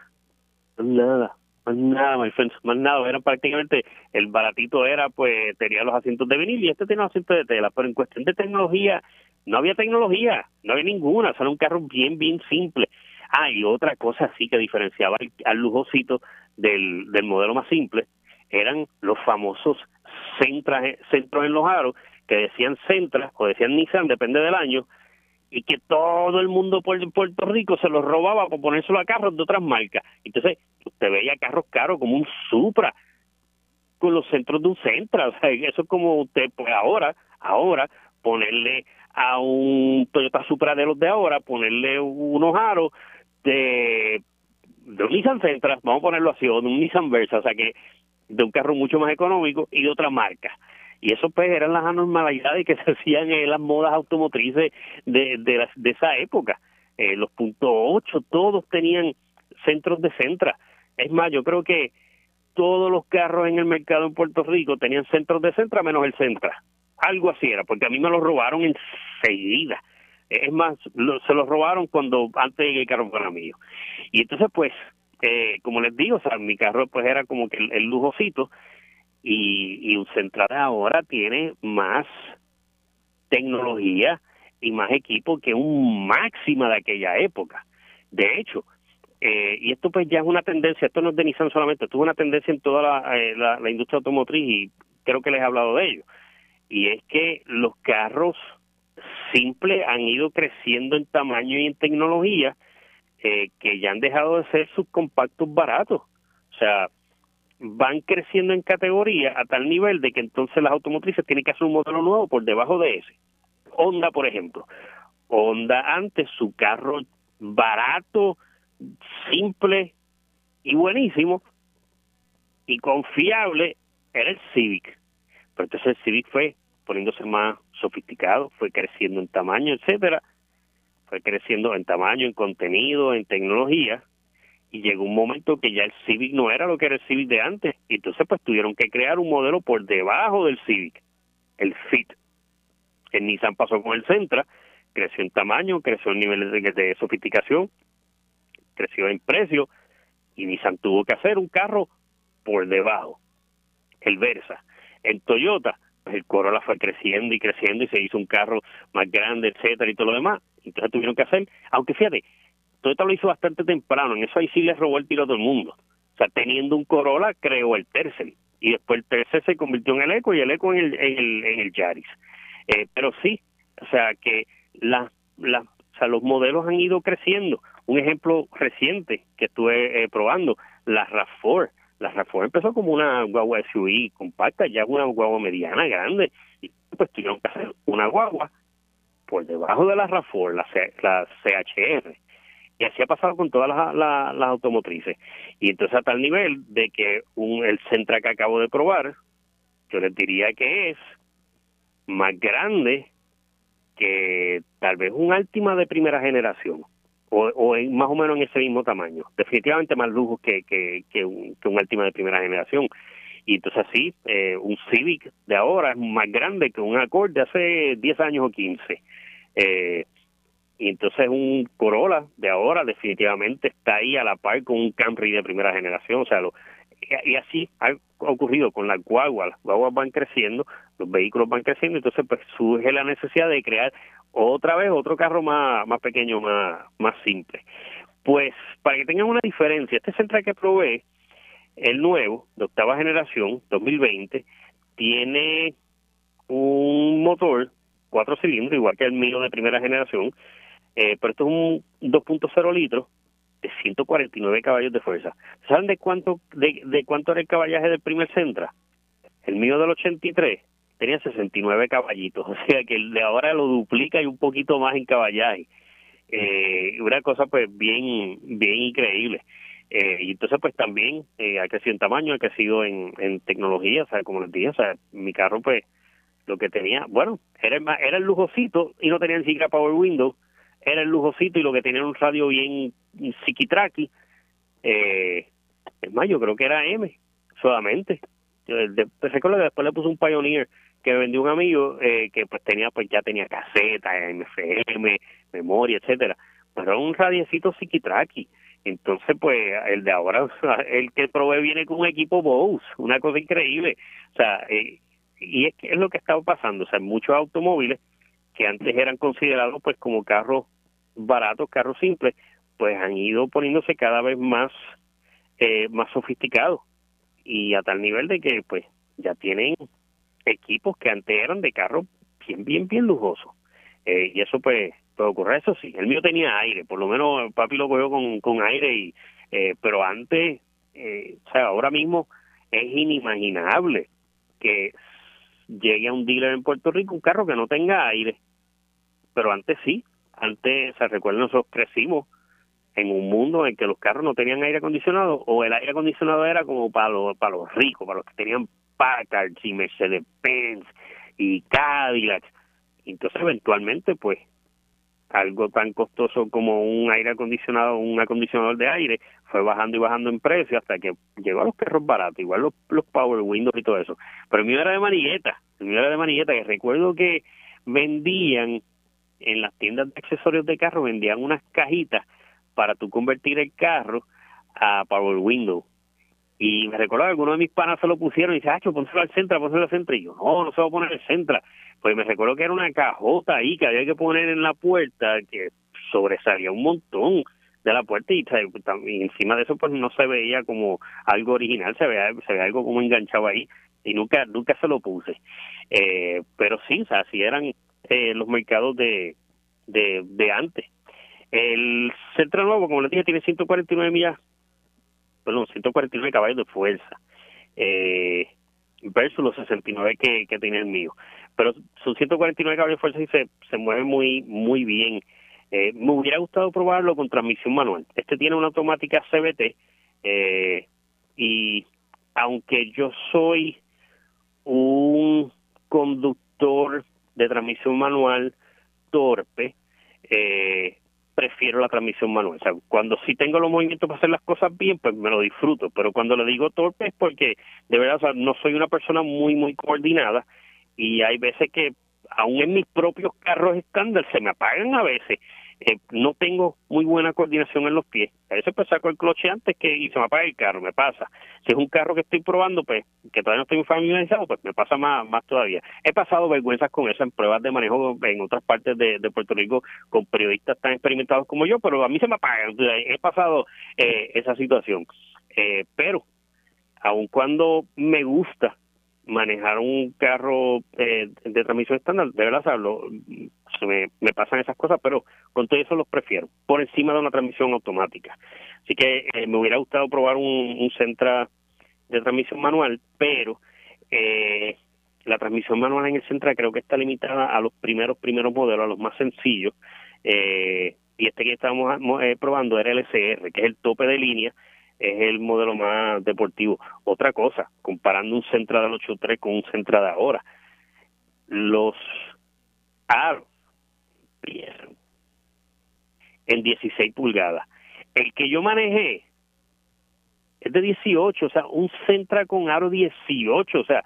Nada, más nada, más nada. Era prácticamente, el baratito era, pues, tenía los asientos de vinil y este tenía los asientos de tela. Pero en cuestión de tecnología, no había tecnología, no había ninguna. O era un carro bien, bien simple. Ah, y otra cosa sí que diferenciaba al, lujosito del, del modelo más simple eran los famosos centras, centros en los aros que decían Centra o decían Nissan, depende del año, y que todo el mundo por Puerto Rico se los robaba por ponérselo a carros de otras marcas. Entonces, usted veía carros caros como un Supra con los centros de un Centra. O sea, eso es como usted, pues ahora, ahora, ponerle a un Toyota Supra de los de ahora, ponerle unos aros de, de un Nissan Sentra, vamos a ponerlo así, o de un Nissan Versa, o sea que de un carro mucho más económico y de otra marca. Y eso pues eran las anormalidades que se hacían en las modas automotrices de, de, de esa época. Eh, los puntos 8, todos tenían centros de Centra. Es más, yo creo que todos los carros en el mercado en Puerto Rico tenían centros de Centra menos el Centra. Algo así era, porque a mí me lo robaron enseguida. Es más, se los robaron cuando antes el carro fuera mío. Y entonces, pues, eh, como les digo, o sea, mi carro pues era como que el, lujosito y, y un Central ahora tiene más tecnología y más equipo que un máxima de aquella época. De hecho, Eh, y esto pues ya es una tendencia, esto no es de Nissan solamente, esto es una tendencia en toda la, eh, la, industria automotriz y creo que les he hablado de ello. Y es que los carros simples han ido creciendo en tamaño y en tecnología eh, que ya han dejado de ser subcompactos baratos. O sea, van creciendo en categoría a tal nivel de que entonces las automotrices tienen que hacer un modelo nuevo por debajo de ese. Honda, por ejemplo. Honda antes su carro barato, simple y buenísimo y confiable era el Civic. Pero entonces el Civic fue poniéndose más sofisticado, fue creciendo en tamaño, etcétera, fue creciendo en tamaño, en contenido, en tecnología, y llegó un momento que ya el Civic no era lo que era el Civic de antes, y entonces pues tuvieron que crear un modelo por debajo del Civic, el Fit. El Nissan pasó con el Sentra, creció en tamaño, creció en niveles de, sofisticación, creció en precio, y Nissan tuvo que hacer un carro por debajo, el Versa. En Toyota, el Corolla fue creciendo y creciendo y se hizo un carro más grande, etcétera, y todo lo demás. Entonces tuvieron que hacer, aunque fíjate, Toyota lo hizo bastante temprano, en eso ahí sí les robó el tiro a todo el mundo. O sea, teniendo un Corolla, creó el Tercel. Y después el Tercel se convirtió en el Eco y el Eco en el, en el, en el Yaris. Eh, pero sí, o sea, que la, la, o sea, los modelos han ido creciendo. Un ejemplo reciente que estuve eh, probando, la RAV4. La RAV4 empezó como una guagua SUV compacta, ya una guagua mediana, grande. Y pues tuvieron que hacer una guagua por debajo de la RAV4, la, la CHR y así ha pasado con todas las, las, automotrices. Y entonces a tal nivel de que un, el Centra que acabo de probar, yo les diría que es más grande que tal vez un Altima de primera generación o, o más o menos en ese mismo tamaño. Definitivamente más lujo que, que, que, un, que un Altima de primera generación. Y entonces así, eh, un Civic de ahora es más grande que un Accord de hace 10 años o 15. Eh, y entonces un Corolla de ahora definitivamente está ahí a la par con un Camry de primera generación, o sea, lo, y así ha ocurrido con las guaguas, las guaguas van creciendo, los vehículos van creciendo, entonces pues surge la necesidad de crear otra vez otro carro más, más pequeño, más, más simple. Pues para que tengan una diferencia, este central que probé, el nuevo, de octava generación, 2020, tiene un motor cuatro cilindros, igual que el mío de primera generación, eh, pero esto es un 2.0 litros de 149 caballos de fuerza. ¿Saben de cuánto de, de cuánto era el caballaje del primer Centra? El mío del 83 tenía 69 caballitos, o sea que el de ahora lo duplica y un poquito más en caballaje. Eh, una cosa pues bien bien increíble. Eh, y entonces pues también eh, ha crecido en tamaño, ha crecido en, en tecnología, o sea, como les dije, o sea, mi carro pues lo que tenía, bueno, era el, era el lujosito y no tenía ni siquiera Power Windows, era el lujosito y lo que tenía era un radio bien psiquitraqui. Eh, es más, yo creo que era M solamente. recuerdo que después le puse un Pioneer que me vendió un amigo eh, que pues tenía pues ya tenía caseta, MFM, memoria, etcétera. Pero era un radiecito psiquitraqui. Entonces, pues, el de ahora, el que probé viene con un equipo Bose, una cosa increíble. O sea, eh, y es que es lo que estaba pasando. O sea, muchos automóviles que antes eran considerados pues como carros baratos, carros simples, pues han ido poniéndose cada vez más eh, más sofisticados y a tal nivel de que pues ya tienen equipos que antes eran de carros bien bien bien lujosos. Eh, y eso pues puede ocurrir. Eso sí el mío tenía aire. Por lo menos papi lo cogió con, con aire y eh, pero antes eh, o sea ahora mismo es inimaginable que llegue a un dealer en Puerto Rico un carro que no tenga aire. Pero antes sí. Antes, se recuerdan, nosotros crecimos en un mundo en que los carros no tenían aire acondicionado o el aire acondicionado era como para los, para los ricos, para los que tenían Packard y Mercedes-Benz y Cadillac. Entonces, eventualmente, pues, algo tan costoso como un aire acondicionado, un acondicionador de aire, fue bajando y bajando en precio hasta que llegó a los carros baratos, igual los, los Power Windows y todo eso. Pero el mío era de manigueta, el mío era de manigueta, que recuerdo que vendían en las tiendas de accesorios de carro vendían unas cajitas para tú convertir el carro a Power Window. Y me recuerdo que algunos de mis panas se lo pusieron y dice, ah, pónselo al centro, pónselo al centro. Y yo, no, no se va a poner al centro. Pues me recuerdo que era una cajota ahí que había que poner en la puerta que sobresalía un montón. de la puerta y, encima de eso pues no se veía como algo original, se veía, se veía algo como enganchado ahí y nunca nunca se lo puse. Eh, pero sí, o sea, así eran eh, los mercados de, de, de antes. El Centro Nuevo, como les dije, tiene 149 millas, perdón, 149 caballos de fuerza. Eh, versus los 69 que, que tiene el mío. Pero son 149 caballos de fuerza y se, se mueve muy, muy bien. Eh, me hubiera gustado probarlo con transmisión manual. Este tiene una automática CBT eh, y aunque yo soy un conductor de transmisión manual torpe, eh, prefiero la transmisión manual. O sea, cuando sí tengo los movimientos para hacer las cosas bien, pues me lo disfruto. Pero cuando le digo torpe es porque de verdad no soy una persona muy, muy coordinada y hay veces que aún en mis propios carros estándar se me apagan a veces eh, no tengo muy buena coordinación en los pies. A veces pues saco el cloche antes que y se me apaga el carro, me pasa. Si es un carro que estoy probando, pues que todavía no estoy familiarizado, pues me pasa más, más todavía. He pasado vergüenzas con eso en pruebas de manejo en otras partes de, Puerto Rico con periodistas tan experimentados como yo, pero a mí se me apaga. He pasado eh, esa situación. Eh, pero, aun cuando me gusta manejar un carro eh, de transmisión estándar, de verdad, me, pasan esas cosas, pero con todo eso los prefiero, por encima de una transmisión automática. Así que eh, me hubiera gustado probar un, un Centra de transmisión manual, pero eh, la transmisión manual en el Centra creo que está limitada a los primeros primeros modelos, a los más sencillos, y este que estamos probando era el SR, que es el tope de línea, es el modelo más deportivo. Otra cosa, comparando un Centra del 8.3 con un Centra de ahora, los aros en 16 pulgadas. El que yo manejé es de 18, o sea, un Centra con aro 18, o sea,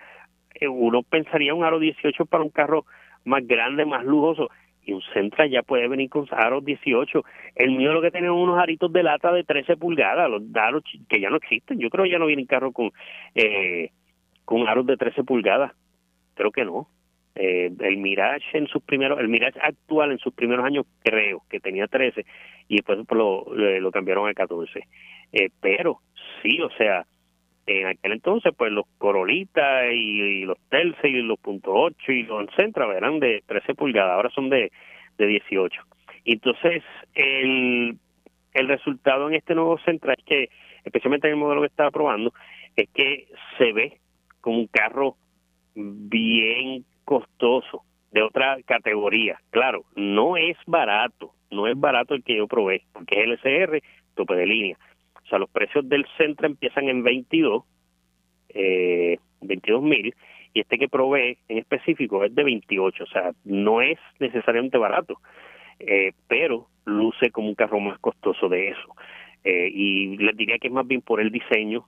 eh, uno pensaría un aro 18 para un carro más grande, más lujoso y un Centra ya puede venir con aros 18. El mío lo que tiene unos aritos de lata de 13 pulgadas, los aros que ya no existen. Yo creo que ya no vienen carros con eh, con aros de 13 pulgadas. Creo que no. Eh, el Mirage en sus primeros, el Mirage actual en sus primeros años creo que tenía 13 y después lo, lo cambiaron a 14. Eh, pero sí, o sea, en aquel entonces, pues los Corolitas y, los Telce y los punto .8 y los Centra eran de 13 pulgadas, ahora son de, de 18. Entonces, el, el resultado en este nuevo Centra es que, especialmente en el modelo que estaba probando, es que se ve como un carro bien costoso, de otra categoría. Claro, no es barato, no es barato el que yo probé, porque es el SR tope de línea o sea, los precios del centro empiezan en 22, eh, 22 mil, y este que provee en específico es de 28, o sea, no es necesariamente barato, eh, pero luce como un carro más costoso de eso. Eh, y les diría que es más bien por el diseño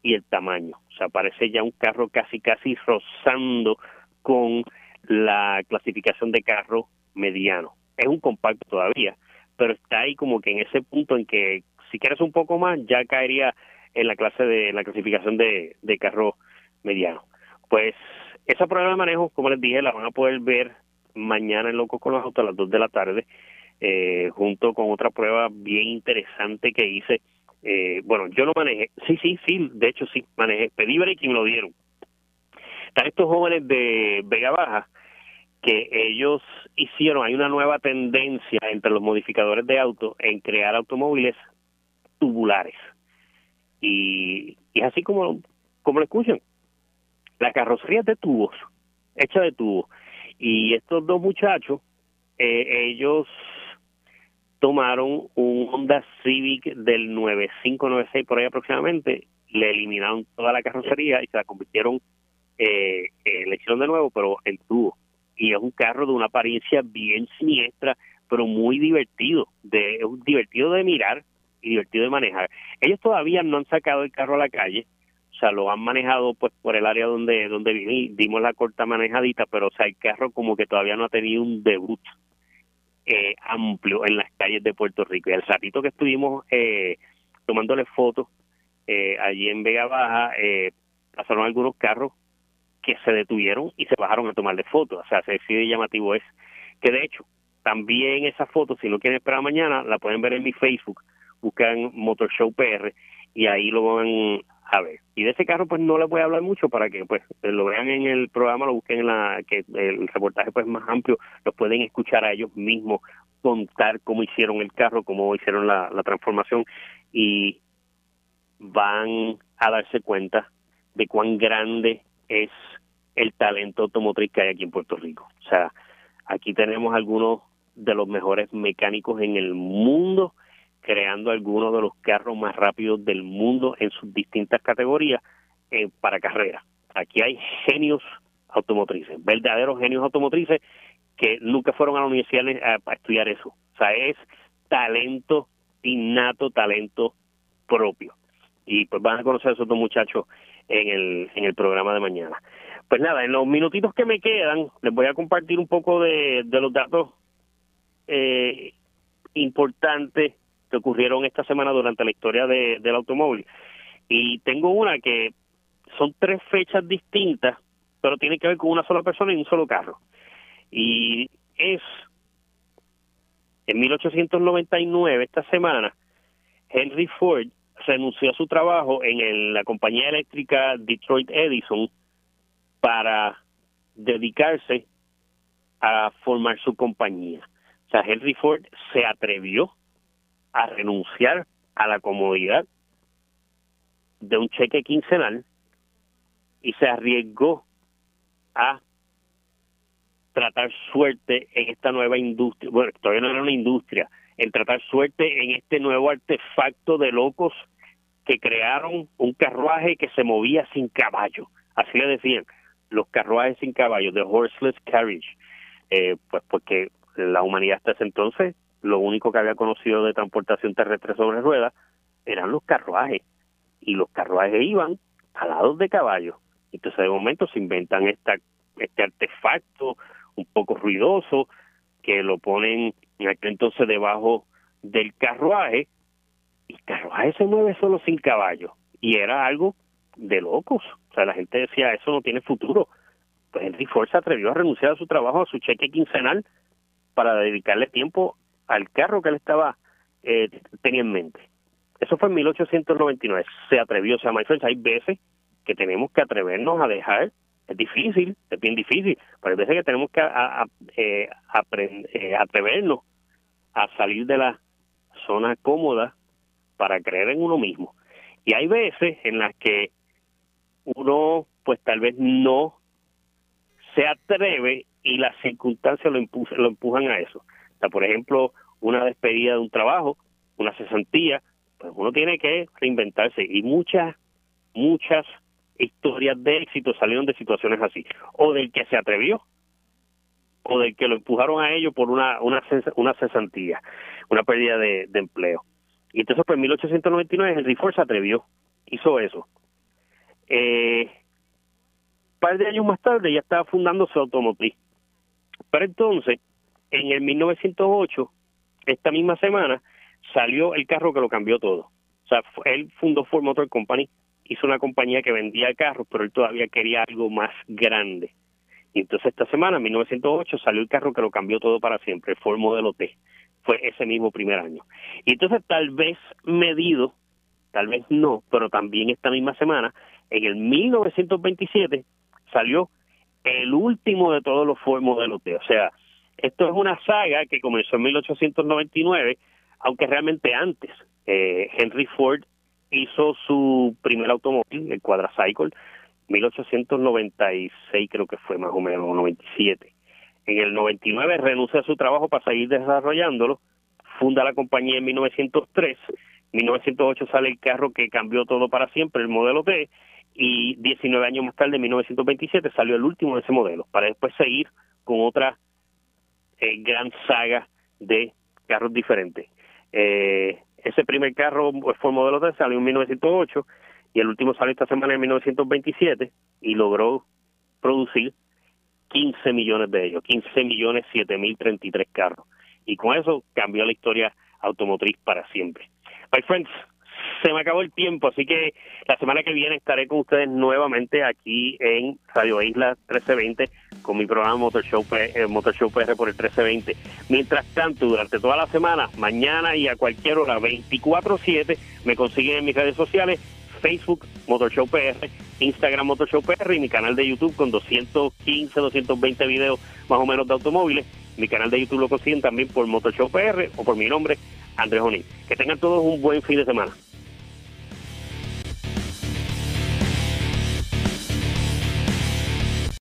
y el tamaño, o sea, parece ya un carro casi, casi rozando con la clasificación de carro mediano. Es un compacto todavía, pero está ahí como que en ese punto en que si quieres un poco más, ya caería en la clase de la clasificación de, de carro mediano. Pues esa prueba de manejo, como les dije, la van a poder ver mañana en Locos con los Autos a las 2 de la tarde, eh, junto con otra prueba bien interesante que hice. Eh, bueno, yo no manejé, sí, sí, sí, de hecho sí, manejé, pedí break y me lo dieron. Están estos jóvenes de Vega Baja que ellos hicieron, hay una nueva tendencia entre los modificadores de auto en crear automóviles tubulares. Y, es así como, como lo escuchan. La carrocería es de tubos, hecha de tubos. Y estos dos muchachos, eh, ellos tomaron un Honda Civic del 9596 por ahí aproximadamente, le eliminaron toda la carrocería y se la convirtieron, eh, le hicieron de nuevo, pero en tubo. Y es un carro de una apariencia bien siniestra, pero muy divertido, de, divertido de mirar, divertido de manejar. Ellos todavía no han sacado el carro a la calle, o sea, lo han manejado pues por el área donde donde viví, dimos la corta manejadita, pero o sea, el carro como que todavía no ha tenido un debut eh, amplio en las calles de Puerto Rico. Y al ratito que estuvimos eh, tomándole fotos eh, allí en Vega Baja, eh, pasaron algunos carros que se detuvieron y se bajaron a tomarle fotos. O sea, se decide llamativo es que de hecho, también esa foto, si no quieren esperar mañana, la pueden ver en mi Facebook buscan Motor Show PR y ahí lo van a ver. Y de ese carro pues no les voy a hablar mucho para que pues lo vean en el programa, lo busquen en la que el reportaje pues más amplio, lo pueden escuchar a ellos mismos contar cómo hicieron el carro, cómo hicieron la transformación y van a darse cuenta de cuán grande es el talento automotriz que hay aquí en Puerto Rico. O sea, aquí tenemos algunos de los mejores mecánicos en el mundo, creando algunos de los carros más rápidos del mundo en sus distintas categorías eh, para carrera. Aquí hay genios automotrices, verdaderos genios automotrices que nunca fueron a la universidad a, estudiar eso. O sea, es talento innato, talento propio. Y pues van a conocer a esos dos muchachos en el, en el programa de mañana. Pues nada, en los minutitos que me quedan, les voy a compartir un poco de, de los datos eh, importantes que ocurrieron esta semana durante la historia de, del automóvil. Y tengo una que son tres fechas distintas, pero tiene que ver con una sola persona y un solo carro. Y es en 1899, esta semana, Henry Ford renunció a su trabajo en la compañía eléctrica Detroit Edison para dedicarse a formar su compañía. O sea, Henry Ford se atrevió a renunciar a la comodidad de un cheque quincenal y se arriesgó a tratar suerte en esta nueva industria, bueno, todavía no era una industria, en tratar suerte en este nuevo artefacto de locos que crearon un carruaje que se movía sin caballo, así le decían, los carruajes sin caballo, the horseless carriage, eh, pues porque la humanidad hasta ese entonces lo único que había conocido de transportación terrestre sobre ruedas eran los carruajes. Y los carruajes iban alados de caballos. Entonces de momento se inventan esta, este artefacto un poco ruidoso que lo ponen en aquel entonces debajo del carruaje carruaje se mueve solo sin caballo y era algo de locos. O sea, la gente decía, eso no tiene futuro. Pues Henry Ford se atrevió a renunciar a su trabajo, a su cheque quincenal, para dedicarle tiempo al carro que él estaba eh, tenía en mente. Eso fue en 1899. Se atrevió, o sea, my friends, hay veces que tenemos que atrevernos a dejar. Es difícil, es bien difícil, pero hay veces que tenemos que eh, eh, atrevernos a salir de la zona cómoda para creer en uno mismo. Y hay veces en las que uno, pues tal vez no se atreve y las circunstancias lo, empujan a eso. Por ejemplo, una despedida de un trabajo, una cesantía, pues uno tiene que reinventarse y muchas, muchas historias de éxito salieron de situaciones así, o del que se atrevió, o del que lo empujaron a ello por una, una, una cesantía, una pérdida de, empleo. Y entonces, pues en 1899 Henry Ford se atrevió, hizo eso. Eh, par de años más tarde ya estaba fundando su automotriz. Pero entonces, en el 1908, esta misma semana, salió el carro que lo cambió todo. O sea, él fundó Ford Motor Company, hizo una compañía que vendía carros, pero él todavía quería algo más grande. Y entonces esta semana, en 1908, salió el carro que lo cambió todo para siempre, el Ford Modelo T. Fue ese mismo primer año. Y entonces tal vez medido, tal vez no, pero también esta misma semana, en el 1927, salió el último de todos los Ford Modelo T. O sea, esto es una saga que comenzó en 1899, aunque realmente antes eh, Henry Ford hizo su primer automóvil, el Quadracycle, 1896 creo que fue más o menos, 97. En el 99 renuncia a su trabajo para seguir desarrollándolo, funda la compañía en 1903, 1908 sale el carro que cambió todo para siempre, el modelo T, y 19 años más tarde, en 1927, salió el último de ese modelo, para después seguir con otra eh, gran saga de carros diferentes. Eh, ese primer carro fue el modelo 3, salió en 1908 y el último salió esta semana en 1927 y logró producir 15 millones de ellos, 15 millones 7 mil 33 carros. Y con eso cambió la historia automotriz para siempre. My friends, se me acabó el tiempo, así que la semana que viene estaré con ustedes nuevamente aquí en Radio Isla 1320 con mi programa Motor Show, eh, Motor Show PR por el 1320. Mientras tanto, durante toda la semana, mañana y a cualquier hora, 24-7, me consiguen en mis redes sociales, Facebook Motor Show PR, Instagram Motor Show PR y mi canal de YouTube con 215, 220 videos más o menos de automóviles. Mi canal de YouTube lo consiguen también por Motor Show PR o por mi nombre, Andrés Jonín. Que tengan todos un buen fin de semana.